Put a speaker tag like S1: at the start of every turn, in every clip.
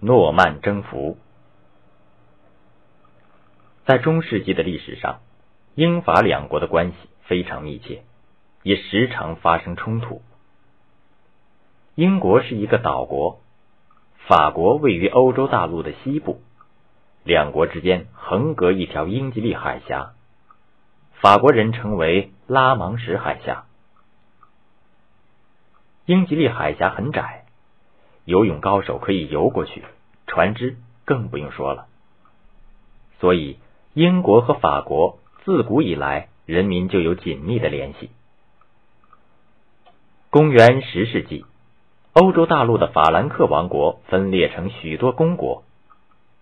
S1: 诺曼征服。在中世纪的历史上，英法两国的关系非常密切，也时常发生冲突。英国是一个岛国，法国位于欧洲大陆的西部，两国之间横隔一条英吉利海峡，法国人称为拉芒什海峡。英吉利海峡很窄，游泳高手可以游过去，船只更不用说了。所以，英国和法国自古以来人民就有紧密的联系。公元十世纪，欧洲大陆的法兰克王国分裂成许多公国，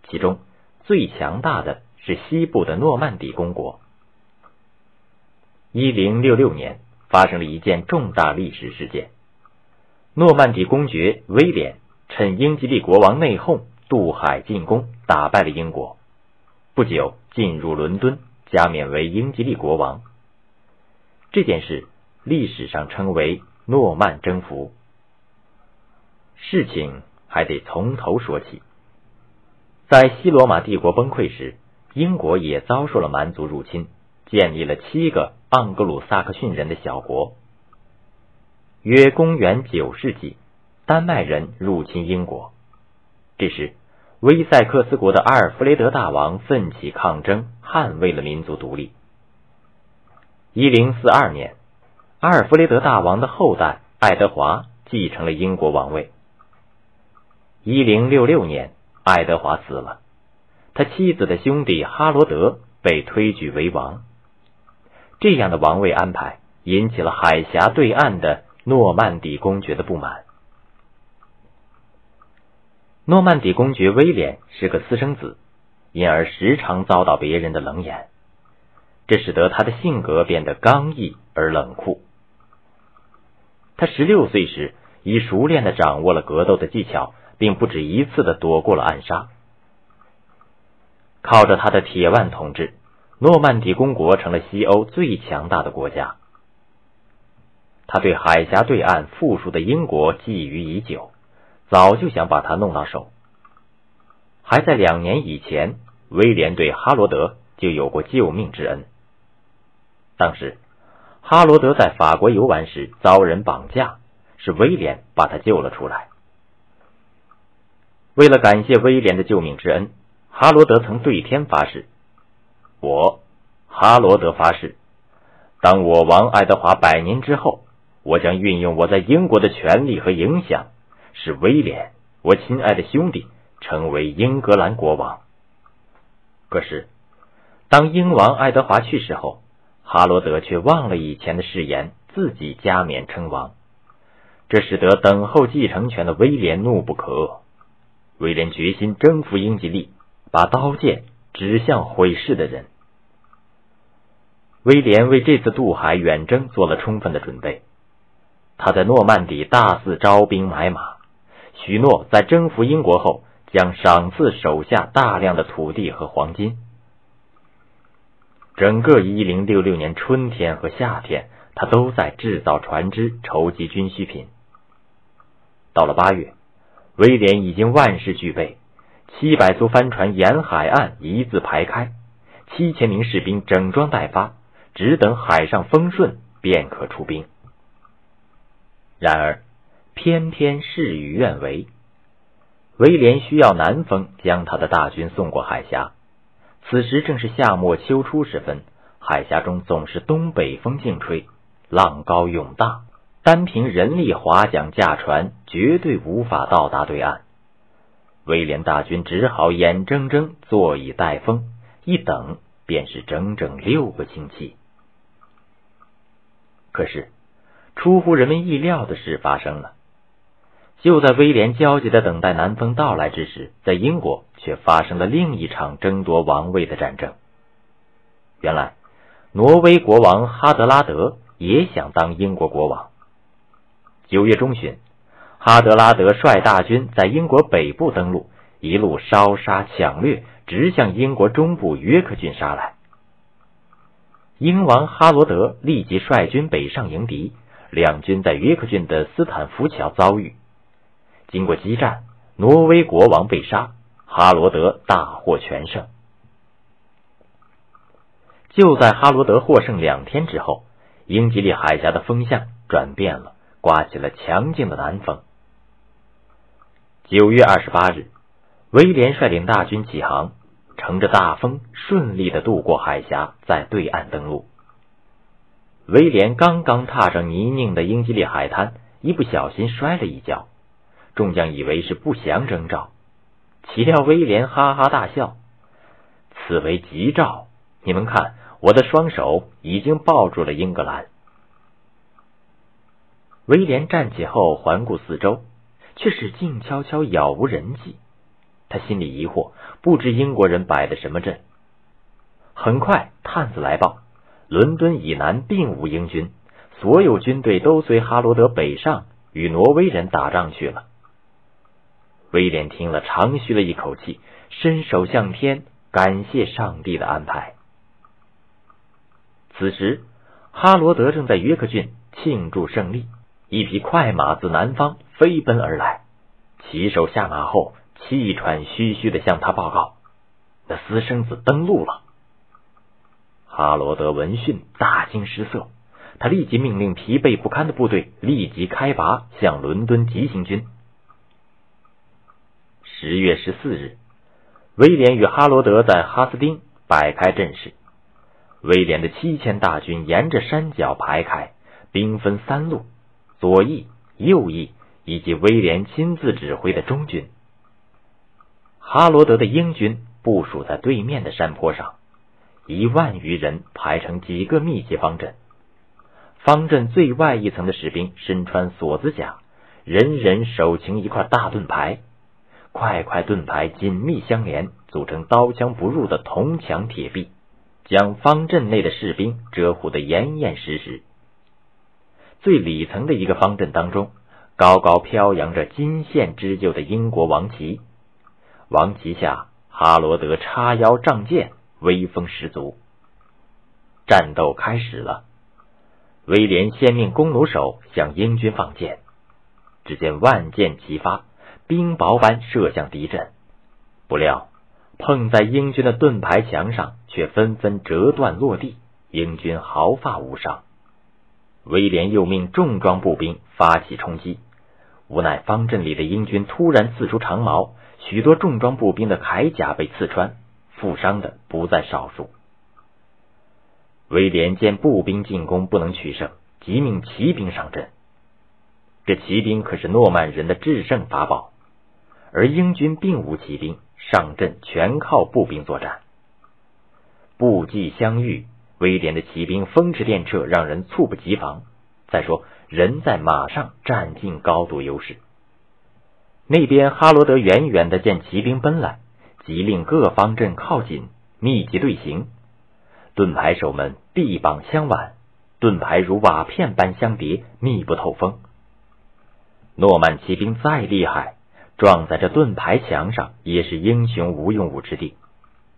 S1: 其中最强大的是西部的诺曼底公国。一零六六年，发生了一件重大历史事件。诺曼底公爵威廉趁英吉利国王内讧，渡海进攻，打败了英国。不久进入伦敦，加冕为英吉利国王。这件事历史上称为诺曼征服。事情还得从头说起。在西罗马帝国崩溃时，英国也遭受了蛮族入侵，建立了七个盎格鲁撒克逊人的小国。约公元九世纪，丹麦人入侵英国。这时，威塞克斯国的阿尔弗雷德大王奋起抗争，捍卫了民族独立。一零四二年，阿尔弗雷德大王的后代爱德华继承了英国王位。一零六六年，爱德华死了，他妻子的兄弟哈罗德被推举为王。这样的王位安排引起了海峡对岸的。诺曼底公爵的不满。诺曼底公爵威廉是个私生子，因而时常遭到别人的冷眼，这使得他的性格变得刚毅而冷酷。他十六岁时已熟练的掌握了格斗的技巧，并不止一次的躲过了暗杀。靠着他的铁腕统治，诺曼底公国成了西欧最强大的国家。他对海峡对岸富庶的英国觊觎已久，早就想把他弄到手。还在两年以前，威廉对哈罗德就有过救命之恩。当时，哈罗德在法国游玩时遭人绑架，是威廉把他救了出来。为了感谢威廉的救命之恩，哈罗德曾对天发誓：“我，哈罗德发誓，当我王爱德华百年之后。”我将运用我在英国的权力和影响，使威廉，我亲爱的兄弟，成为英格兰国王。可是，当英王爱德华去世后，哈罗德却忘了以前的誓言，自己加冕称王。这使得等候继承权的威廉怒不可遏。威廉决心征服英吉利，把刀剑指向毁世的人。威廉为这次渡海远征做了充分的准备。他在诺曼底大肆招兵买马，许诺在征服英国后将赏赐手下大量的土地和黄金。整个一零六六年春天和夏天，他都在制造船只、筹集军需品。到了八月，威廉已经万事俱备，七百艘帆船沿海岸一字排开，七千名士兵整装待发，只等海上风顺便可出兵。然而，偏偏事与愿违。威廉需要南风将他的大军送过海峡。此时正是夏末秋初时分，海峡中总是东北风劲吹，浪高涌大，单凭人力划桨驾船，绝对无法到达对岸。威廉大军只好眼睁睁坐以待风，一等便是整整六个星期。可是。出乎人们意料的事发生了。就在威廉焦急的等待南风到来之时，在英国却发生了另一场争夺王位的战争。原来，挪威国王哈德拉德也想当英国国王。九月中旬，哈德拉德率大军在英国北部登陆，一路烧杀抢掠，直向英国中部约克郡杀来。英王哈罗德立即率军北上迎敌。两军在约克郡的斯坦福桥遭遇，经过激战，挪威国王被杀，哈罗德大获全胜。就在哈罗德获胜两天之后，英吉利海峡的风向转变了，刮起了强劲的南风。九月二十八日，威廉率领大军起航，乘着大风顺利的渡过海峡，在对岸登陆。威廉刚刚踏上泥泞的英吉利海滩，一不小心摔了一跤，众将以为是不祥征兆，岂料威廉哈哈大笑：“此为吉兆，你们看，我的双手已经抱住了英格兰。”威廉站起后环顾四周，却是静悄悄，杳无人迹。他心里疑惑，不知英国人摆的什么阵。很快，探子来报。伦敦以南并无英军，所有军队都随哈罗德北上，与挪威人打仗去了。威廉听了，长吁了一口气，伸手向天，感谢上帝的安排。此时，哈罗德正在约克郡庆祝胜利，一匹快马自南方飞奔而来，骑手下马后，气喘吁吁的向他报告：“那私生子登陆了。”哈罗德闻讯大惊失色，他立即命令疲惫不堪的部队立即开拔，向伦敦急行军。十月十四日，威廉与哈罗德在哈斯丁摆开阵势。威廉的七千大军沿着山脚排开，兵分三路：左翼、右翼以及威廉亲自指挥的中军。哈罗德的英军部署在对面的山坡上。一万余人排成几个密集方阵，方阵最外一层的士兵身穿锁子甲，人人手擎一块大盾牌，块块盾牌紧密相连，组成刀枪不入的铜墙铁壁，将方阵内的士兵遮护的严严实实。最里层的一个方阵当中，高高飘扬着金线织就的英国王旗，王旗下哈罗德叉腰仗剑。威风十足，战斗开始了。威廉先命弓弩手向英军放箭，只见万箭齐发，冰雹般射向敌阵。不料碰在英军的盾牌墙上，却纷纷折断落地，英军毫发无伤。威廉又命重装步兵发起冲击，无奈方阵里的英军突然刺出长矛，许多重装步兵的铠甲被刺穿。负伤的不在少数。威廉见步兵进攻不能取胜，即命骑兵上阵。这骑兵可是诺曼人的制胜法宝，而英军并无骑兵，上阵全靠步兵作战。步骑相遇，威廉的骑兵风驰电掣，让人猝不及防。再说，人在马上占尽高度优势。那边哈罗德远远的见骑兵奔来。即令各方阵靠紧，密集队形。盾牌手们臂膀相挽，盾牌如瓦片般相叠，密不透风。诺曼骑兵再厉害，撞在这盾牌墙上也是英雄无用武之地。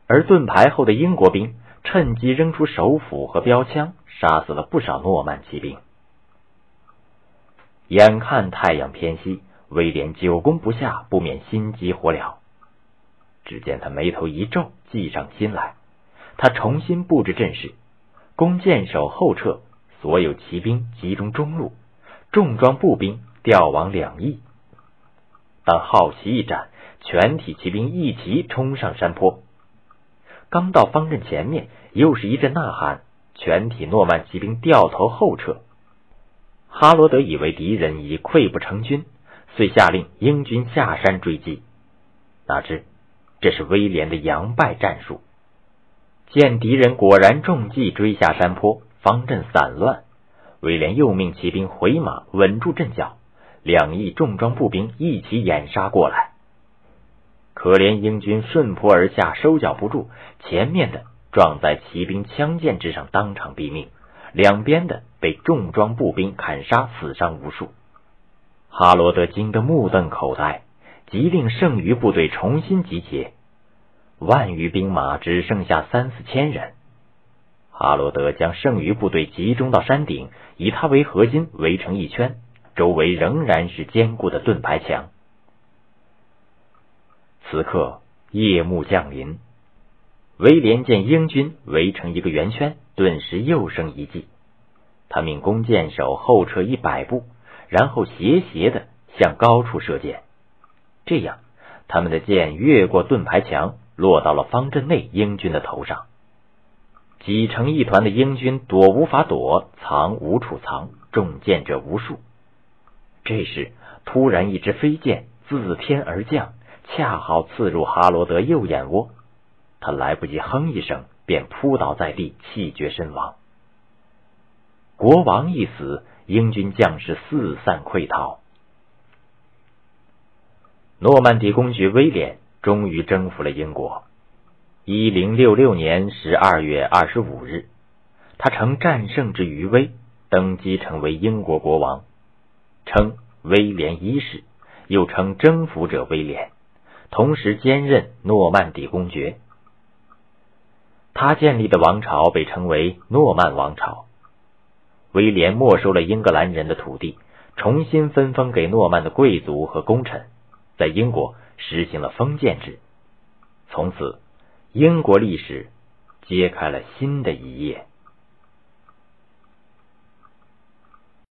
S1: 而盾牌后的英国兵趁机扔出手斧和标枪，杀死了不少诺曼骑兵。眼看太阳偏西，威廉久攻不下，不免心急火燎。只见他眉头一皱，计上心来。他重新布置阵势，弓箭手后撤，所有骑兵集中中路，重装步兵调往两翼。当号旗一展，全体骑兵一齐冲上山坡。刚到方阵前面，又是一阵呐喊，全体诺曼骑兵掉头后撤。哈罗德以为敌人已溃不成军，遂下令英军下山追击。哪知。这是威廉的佯败战术。见敌人果然中计，追下山坡，方阵散乱。威廉又命骑兵回马，稳住阵脚，两翼重装步兵一起掩杀过来。可怜英军顺坡而下，收脚不住，前面的撞在骑兵枪剑之上，当场毙命；两边的被重装步兵砍杀，死伤无数。哈罗德惊得目瞪口呆。即令剩余部队重新集结，万余兵马只剩下三四千人。哈罗德将剩余部队集中到山顶，以他为核心围成一圈，周围仍然是坚固的盾牌墙。此刻夜幕降临，威廉见英军围成一个圆圈，顿时又生一计。他命弓箭手后撤一百步，然后斜斜的向高处射箭。这样，他们的箭越过盾牌墙，落到了方阵内英军的头上。挤成一团的英军躲无法躲，藏无处藏，中箭者无数。这时，突然一支飞箭自天而降，恰好刺入哈罗德右眼窝。他来不及哼一声，便扑倒在地，气绝身亡。国王一死，英军将士四散溃逃。诺曼底公爵威廉终于征服了英国。一零六六年十二月二十五日，他乘战胜之余威登基，成为英国国王，称威廉一世，又称征服者威廉，同时兼任诺曼底公爵。他建立的王朝被称为诺曼王朝。威廉没收了英格兰人的土地，重新分封给诺曼的贵族和功臣。在英国实行了封建制，从此，英国历史揭开了新的一页。